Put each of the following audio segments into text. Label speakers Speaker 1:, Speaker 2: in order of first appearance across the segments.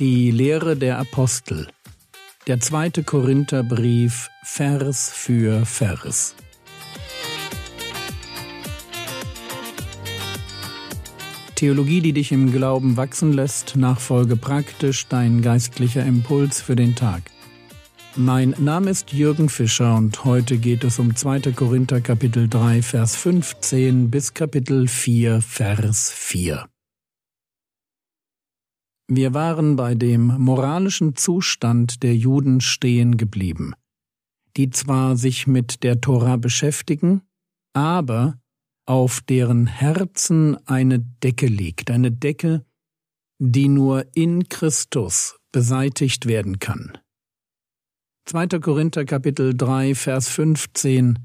Speaker 1: Die Lehre der Apostel. Der zweite Korintherbrief, Vers für Vers. Theologie, die dich im Glauben wachsen lässt, nachfolge praktisch dein geistlicher Impuls für den Tag. Mein Name ist Jürgen Fischer und heute geht es um 2. Korinther Kapitel 3 Vers 15 bis Kapitel 4 Vers 4. Wir waren bei dem moralischen Zustand der Juden stehen geblieben, die zwar sich mit der Tora beschäftigen, aber auf deren Herzen eine Decke liegt, eine Decke, die nur in Christus beseitigt werden kann. 2. Korinther Kapitel 3 Vers 15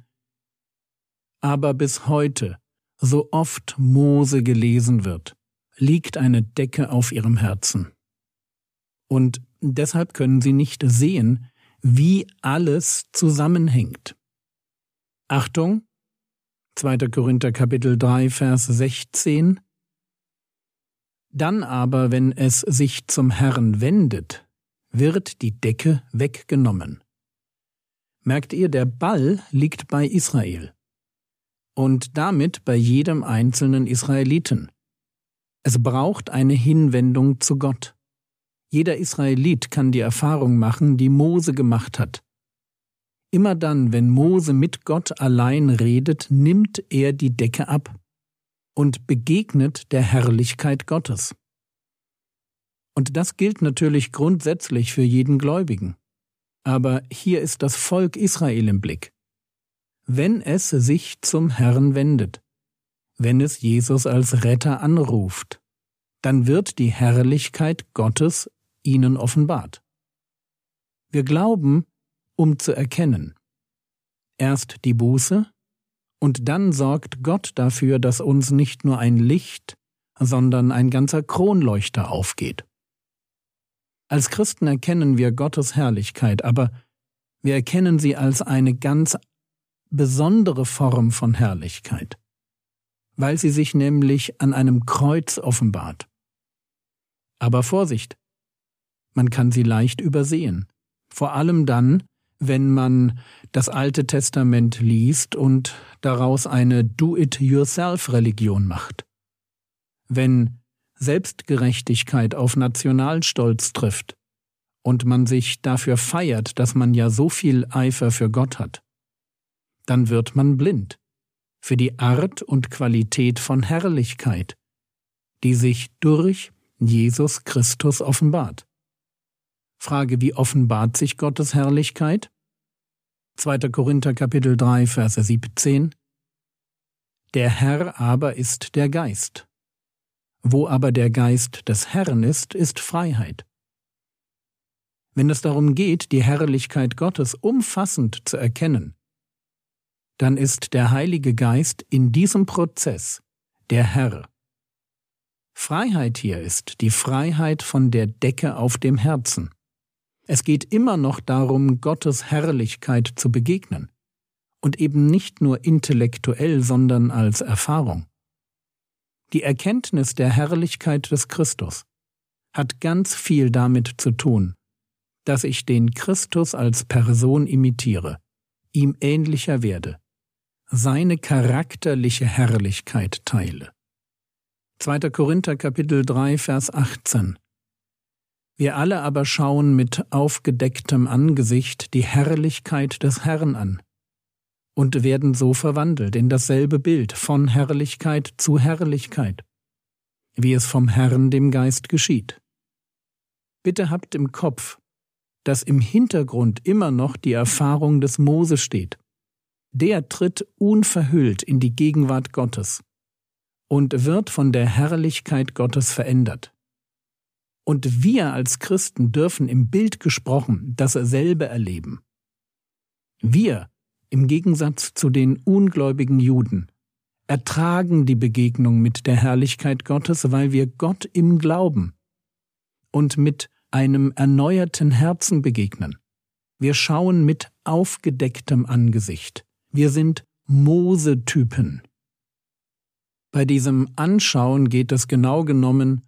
Speaker 1: Aber bis heute, so oft Mose gelesen wird, liegt eine Decke auf ihrem Herzen. Und deshalb können sie nicht sehen, wie alles zusammenhängt. Achtung, 2. Korinther Kapitel 3, Vers 16 Dann aber, wenn es sich zum Herrn wendet, wird die Decke weggenommen. Merkt ihr, der Ball liegt bei Israel und damit bei jedem einzelnen Israeliten. Es braucht eine Hinwendung zu Gott. Jeder Israelit kann die Erfahrung machen, die Mose gemacht hat. Immer dann, wenn Mose mit Gott allein redet, nimmt er die Decke ab und begegnet der Herrlichkeit Gottes. Und das gilt natürlich grundsätzlich für jeden Gläubigen. Aber hier ist das Volk Israel im Blick. Wenn es sich zum Herrn wendet, wenn es Jesus als Retter anruft, dann wird die Herrlichkeit Gottes ihnen offenbart. Wir glauben, um zu erkennen. Erst die Buße, und dann sorgt Gott dafür, dass uns nicht nur ein Licht, sondern ein ganzer Kronleuchter aufgeht. Als Christen erkennen wir Gottes Herrlichkeit, aber wir erkennen sie als eine ganz besondere Form von Herrlichkeit weil sie sich nämlich an einem Kreuz offenbart. Aber Vorsicht, man kann sie leicht übersehen, vor allem dann, wenn man das Alte Testament liest und daraus eine Do-it-yourself-Religion macht. Wenn Selbstgerechtigkeit auf Nationalstolz trifft und man sich dafür feiert, dass man ja so viel Eifer für Gott hat, dann wird man blind für die Art und Qualität von Herrlichkeit, die sich durch Jesus Christus offenbart. Frage, wie offenbart sich Gottes Herrlichkeit? 2. Korinther Kapitel 3, Verse 17 Der Herr aber ist der Geist. Wo aber der Geist des Herrn ist, ist Freiheit. Wenn es darum geht, die Herrlichkeit Gottes umfassend zu erkennen, dann ist der Heilige Geist in diesem Prozess der Herr. Freiheit hier ist die Freiheit von der Decke auf dem Herzen. Es geht immer noch darum, Gottes Herrlichkeit zu begegnen, und eben nicht nur intellektuell, sondern als Erfahrung. Die Erkenntnis der Herrlichkeit des Christus hat ganz viel damit zu tun, dass ich den Christus als Person imitiere, ihm ähnlicher werde, seine charakterliche Herrlichkeit teile. 2. Korinther Kapitel 3 Vers 18 Wir alle aber schauen mit aufgedecktem Angesicht die Herrlichkeit des Herrn an und werden so verwandelt in dasselbe Bild von Herrlichkeit zu Herrlichkeit, wie es vom Herrn dem Geist geschieht. Bitte habt im Kopf, dass im Hintergrund immer noch die Erfahrung des Mose steht der tritt unverhüllt in die Gegenwart Gottes und wird von der Herrlichkeit Gottes verändert. Und wir als Christen dürfen im Bild gesprochen dasselbe erleben. Wir, im Gegensatz zu den ungläubigen Juden, ertragen die Begegnung mit der Herrlichkeit Gottes, weil wir Gott im Glauben und mit einem erneuerten Herzen begegnen. Wir schauen mit aufgedecktem Angesicht. Wir sind Mose-Typen. Bei diesem Anschauen geht es genau genommen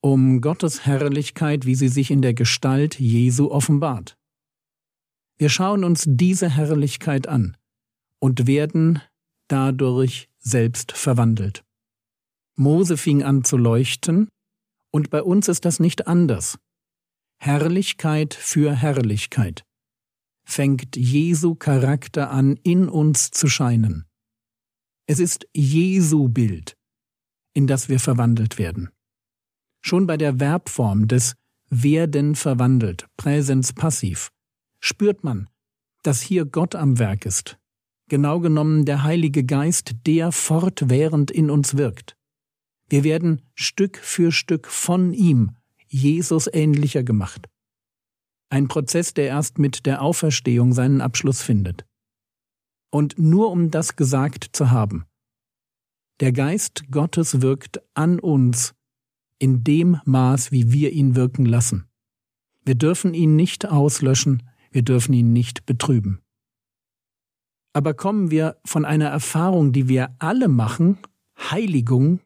Speaker 1: um Gottes Herrlichkeit, wie sie sich in der Gestalt Jesu offenbart. Wir schauen uns diese Herrlichkeit an und werden dadurch selbst verwandelt. Mose fing an zu leuchten, und bei uns ist das nicht anders. Herrlichkeit für Herrlichkeit fängt Jesu Charakter an, in uns zu scheinen. Es ist Jesu Bild, in das wir verwandelt werden. Schon bei der Verbform des werden verwandelt, Präsens passiv, spürt man, dass hier Gott am Werk ist, genau genommen der Heilige Geist, der fortwährend in uns wirkt. Wir werden Stück für Stück von ihm, Jesus ähnlicher gemacht. Ein Prozess, der erst mit der Auferstehung seinen Abschluss findet. Und nur um das gesagt zu haben, der Geist Gottes wirkt an uns in dem Maß, wie wir ihn wirken lassen. Wir dürfen ihn nicht auslöschen, wir dürfen ihn nicht betrüben. Aber kommen wir von einer Erfahrung, die wir alle machen, Heiligung,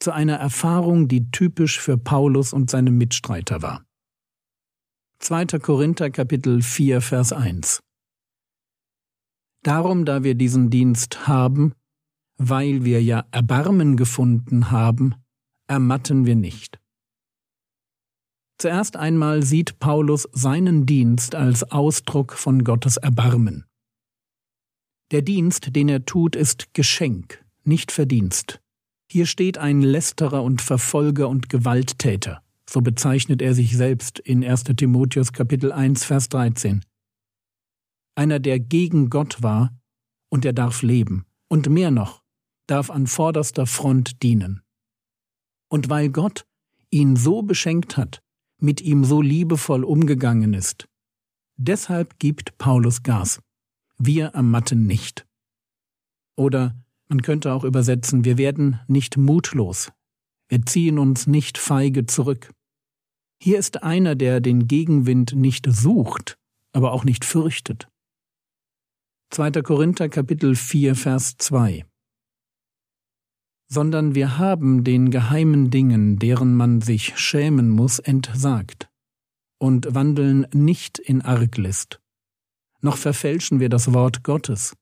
Speaker 1: zu einer Erfahrung, die typisch für Paulus und seine Mitstreiter war. 2. Korinther Kapitel 4 Vers 1 Darum, da wir diesen Dienst haben, weil wir ja Erbarmen gefunden haben, ermatten wir nicht. Zuerst einmal sieht Paulus seinen Dienst als Ausdruck von Gottes Erbarmen. Der Dienst, den er tut, ist Geschenk, nicht Verdienst. Hier steht ein Lästerer und Verfolger und Gewalttäter. So bezeichnet er sich selbst in 1. Timotheus Kapitel 1 Vers 13. Einer, der gegen Gott war, und er darf leben, und mehr noch, darf an vorderster Front dienen. Und weil Gott ihn so beschenkt hat, mit ihm so liebevoll umgegangen ist, deshalb gibt Paulus Gas. Wir ermatten nicht. Oder man könnte auch übersetzen, wir werden nicht mutlos, wir ziehen uns nicht feige zurück. Hier ist einer, der den Gegenwind nicht sucht, aber auch nicht fürchtet. 2. Korinther Kapitel 4 Vers 2 Sondern wir haben den geheimen Dingen, deren man sich schämen muss, entsagt und wandeln nicht in Arglist, noch verfälschen wir das Wort Gottes,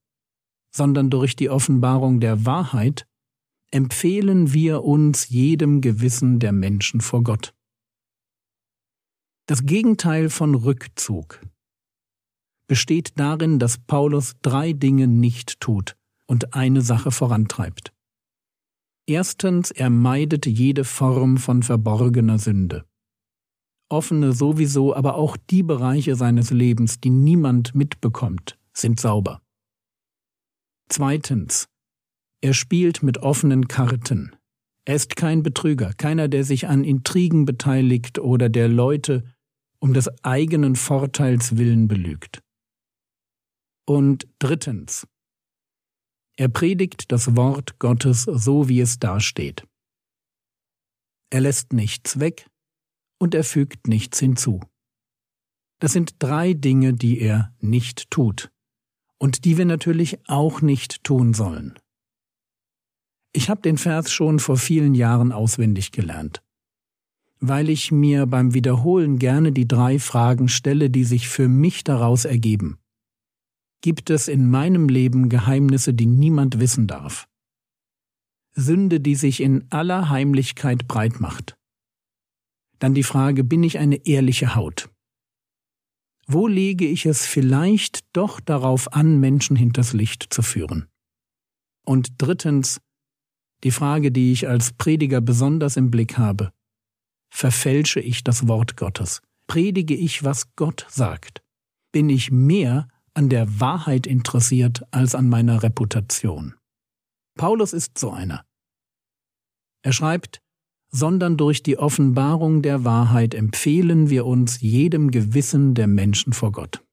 Speaker 1: sondern durch die Offenbarung der Wahrheit empfehlen wir uns jedem Gewissen der Menschen vor Gott. Das Gegenteil von Rückzug besteht darin, dass Paulus drei Dinge nicht tut und eine Sache vorantreibt. Erstens, er meidet jede Form von verborgener Sünde. Offene sowieso, aber auch die Bereiche seines Lebens, die niemand mitbekommt, sind sauber. Zweitens. Er spielt mit offenen Karten. Er ist kein Betrüger, keiner, der sich an Intrigen beteiligt oder der Leute um des eigenen Vorteils willen belügt. Und drittens. Er predigt das Wort Gottes so, wie es dasteht. Er lässt nichts weg und er fügt nichts hinzu. Das sind drei Dinge, die er nicht tut und die wir natürlich auch nicht tun sollen. Ich habe den Vers schon vor vielen Jahren auswendig gelernt, weil ich mir beim Wiederholen gerne die drei Fragen stelle, die sich für mich daraus ergeben. Gibt es in meinem Leben Geheimnisse, die niemand wissen darf? Sünde, die sich in aller Heimlichkeit breit macht? Dann die Frage, bin ich eine ehrliche Haut? Wo lege ich es vielleicht doch darauf an, Menschen hinters Licht zu führen? Und drittens, die Frage, die ich als Prediger besonders im Blick habe. Verfälsche ich das Wort Gottes? Predige ich, was Gott sagt? Bin ich mehr an der Wahrheit interessiert als an meiner Reputation? Paulus ist so einer. Er schreibt, sondern durch die Offenbarung der Wahrheit empfehlen wir uns jedem Gewissen der Menschen vor Gott.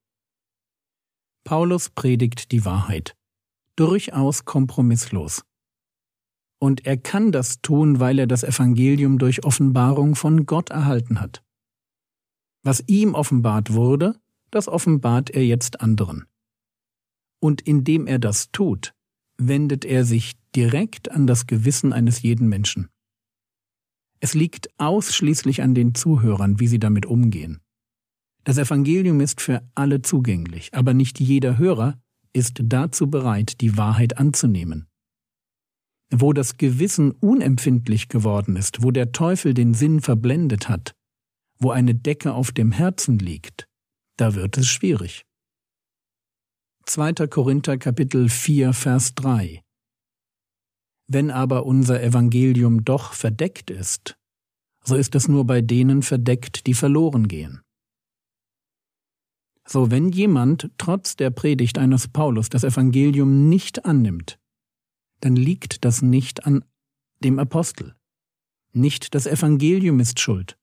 Speaker 1: Paulus predigt die Wahrheit, durchaus kompromisslos. Und er kann das tun, weil er das Evangelium durch Offenbarung von Gott erhalten hat. Was ihm offenbart wurde, das offenbart er jetzt anderen. Und indem er das tut, wendet er sich direkt an das Gewissen eines jeden Menschen. Es liegt ausschließlich an den Zuhörern, wie sie damit umgehen. Das Evangelium ist für alle zugänglich, aber nicht jeder Hörer ist dazu bereit, die Wahrheit anzunehmen. Wo das Gewissen unempfindlich geworden ist, wo der Teufel den Sinn verblendet hat, wo eine Decke auf dem Herzen liegt, da wird es schwierig. 2. Korinther Kapitel 4 Vers 3 Wenn aber unser Evangelium doch verdeckt ist, so ist es nur bei denen verdeckt, die verloren gehen. So, wenn jemand trotz der Predigt eines Paulus das Evangelium nicht annimmt, dann liegt das nicht an dem Apostel. Nicht das Evangelium ist schuld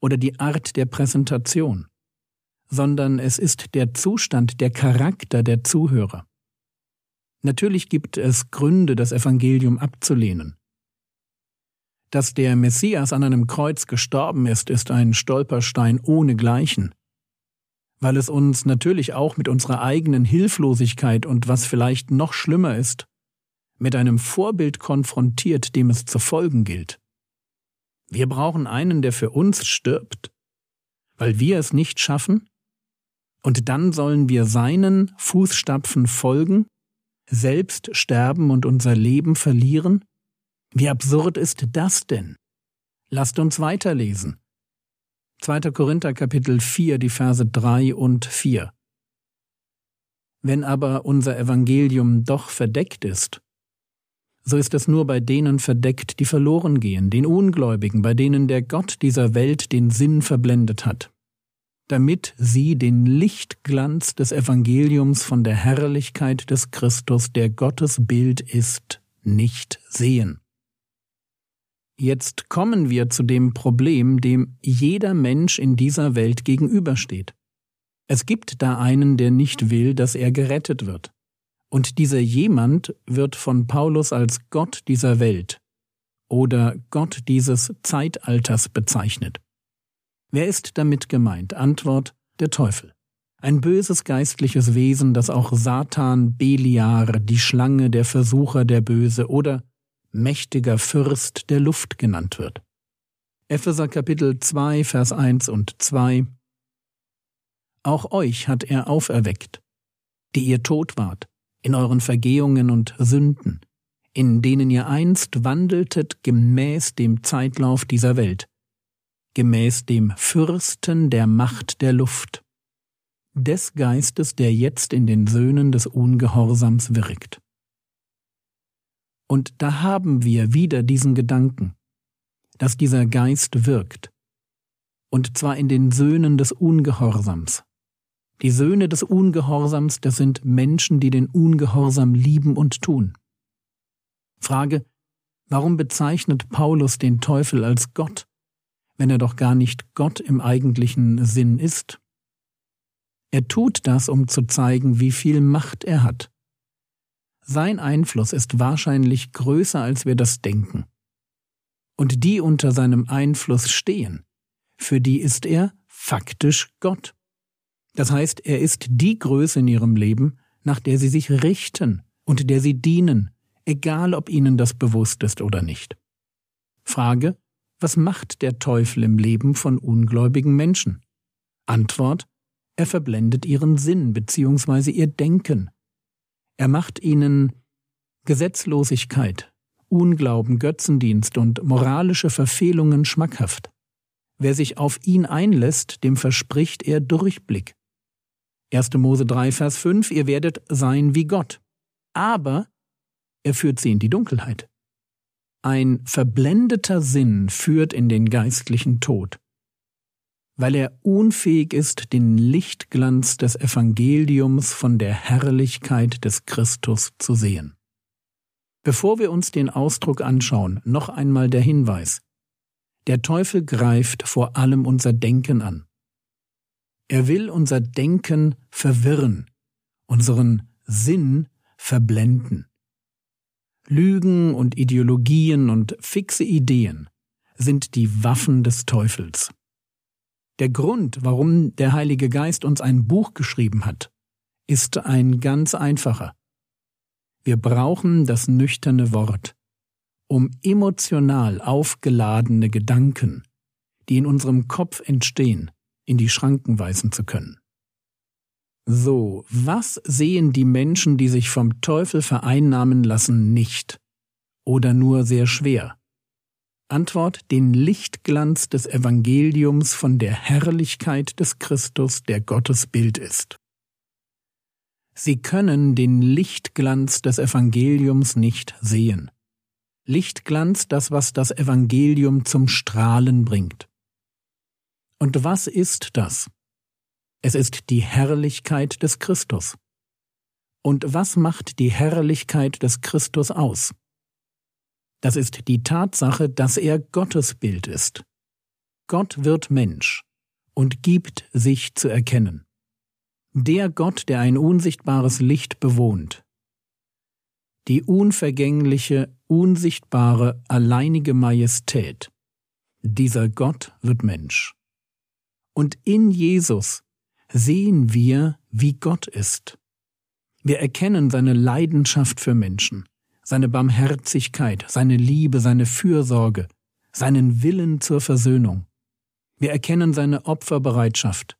Speaker 1: oder die Art der Präsentation, sondern es ist der Zustand, der Charakter der Zuhörer. Natürlich gibt es Gründe, das Evangelium abzulehnen. Dass der Messias an einem Kreuz gestorben ist, ist ein Stolperstein ohnegleichen weil es uns natürlich auch mit unserer eigenen Hilflosigkeit und was vielleicht noch schlimmer ist, mit einem Vorbild konfrontiert, dem es zu folgen gilt. Wir brauchen einen, der für uns stirbt, weil wir es nicht schaffen, und dann sollen wir seinen Fußstapfen folgen, selbst sterben und unser Leben verlieren? Wie absurd ist das denn? Lasst uns weiterlesen. 2. Korinther Kapitel 4, die Verse 3 und 4. Wenn aber unser Evangelium doch verdeckt ist, so ist es nur bei denen verdeckt, die verloren gehen, den Ungläubigen, bei denen der Gott dieser Welt den Sinn verblendet hat, damit sie den Lichtglanz des Evangeliums von der Herrlichkeit des Christus, der Gottes Bild ist, nicht sehen. Jetzt kommen wir zu dem Problem, dem jeder Mensch in dieser Welt gegenübersteht. Es gibt da einen, der nicht will, dass er gerettet wird. Und dieser jemand wird von Paulus als Gott dieser Welt oder Gott dieses Zeitalters bezeichnet. Wer ist damit gemeint? Antwort der Teufel. Ein böses geistliches Wesen, das auch Satan, Beliar, die Schlange, der Versucher, der Böse oder mächtiger Fürst der Luft genannt wird. Epheser Kapitel 2, Vers 1 und 2 Auch euch hat er auferweckt, die ihr tot wart, in euren Vergehungen und Sünden, in denen ihr einst wandeltet gemäß dem Zeitlauf dieser Welt, gemäß dem Fürsten der Macht der Luft, des Geistes, der jetzt in den Söhnen des Ungehorsams wirkt. Und da haben wir wieder diesen Gedanken, dass dieser Geist wirkt, und zwar in den Söhnen des Ungehorsams. Die Söhne des Ungehorsams, das sind Menschen, die den Ungehorsam lieben und tun. Frage, warum bezeichnet Paulus den Teufel als Gott, wenn er doch gar nicht Gott im eigentlichen Sinn ist? Er tut das, um zu zeigen, wie viel Macht er hat sein Einfluss ist wahrscheinlich größer, als wir das denken. Und die unter seinem Einfluss stehen, für die ist er faktisch Gott. Das heißt, er ist die Größe in ihrem Leben, nach der sie sich richten und der sie dienen, egal ob ihnen das bewusst ist oder nicht. Frage, was macht der Teufel im Leben von ungläubigen Menschen? Antwort, er verblendet ihren Sinn bzw. ihr Denken, er macht ihnen Gesetzlosigkeit, Unglauben, Götzendienst und moralische Verfehlungen schmackhaft. Wer sich auf ihn einlässt, dem verspricht er Durchblick. 1. Mose 3, Vers 5, ihr werdet sein wie Gott. Aber er führt sie in die Dunkelheit. Ein verblendeter Sinn führt in den geistlichen Tod weil er unfähig ist, den Lichtglanz des Evangeliums von der Herrlichkeit des Christus zu sehen. Bevor wir uns den Ausdruck anschauen, noch einmal der Hinweis. Der Teufel greift vor allem unser Denken an. Er will unser Denken verwirren, unseren Sinn verblenden. Lügen und Ideologien und fixe Ideen sind die Waffen des Teufels. Der Grund, warum der Heilige Geist uns ein Buch geschrieben hat, ist ein ganz einfacher. Wir brauchen das nüchterne Wort, um emotional aufgeladene Gedanken, die in unserem Kopf entstehen, in die Schranken weisen zu können. So, was sehen die Menschen, die sich vom Teufel vereinnahmen lassen, nicht? Oder nur sehr schwer? Antwort den Lichtglanz des Evangeliums von der Herrlichkeit des Christus, der Gottes Bild ist. Sie können den Lichtglanz des Evangeliums nicht sehen. Lichtglanz, das, was das Evangelium zum Strahlen bringt. Und was ist das? Es ist die Herrlichkeit des Christus. Und was macht die Herrlichkeit des Christus aus? Das ist die Tatsache, dass er Gottes Bild ist. Gott wird Mensch und gibt sich zu erkennen. Der Gott, der ein unsichtbares Licht bewohnt. Die unvergängliche, unsichtbare, alleinige Majestät. Dieser Gott wird Mensch. Und in Jesus sehen wir, wie Gott ist. Wir erkennen seine Leidenschaft für Menschen, seine Barmherzigkeit, seine Liebe, seine Fürsorge, seinen Willen zur Versöhnung. Wir erkennen seine Opferbereitschaft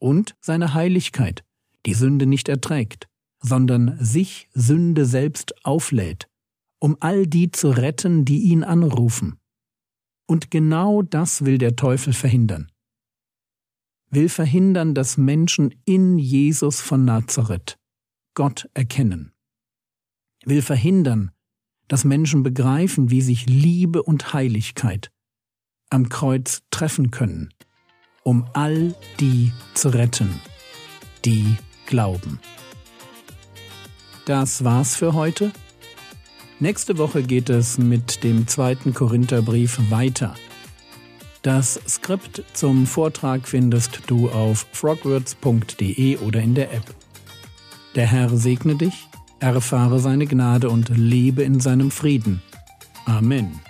Speaker 1: und seine Heiligkeit, die Sünde nicht erträgt, sondern sich Sünde selbst auflädt, um all die zu retten, die ihn anrufen. Und genau das will der Teufel verhindern. Will verhindern, dass Menschen in Jesus von Nazareth Gott erkennen will verhindern, dass Menschen begreifen, wie sich Liebe und Heiligkeit am Kreuz treffen können, um all die zu retten, die glauben. Das war's für heute. Nächste Woche geht es mit dem zweiten Korintherbrief weiter. Das Skript zum Vortrag findest du auf frogwords.de oder in der App. Der Herr segne dich erfahre seine Gnade und lebe in seinem Frieden. Amen.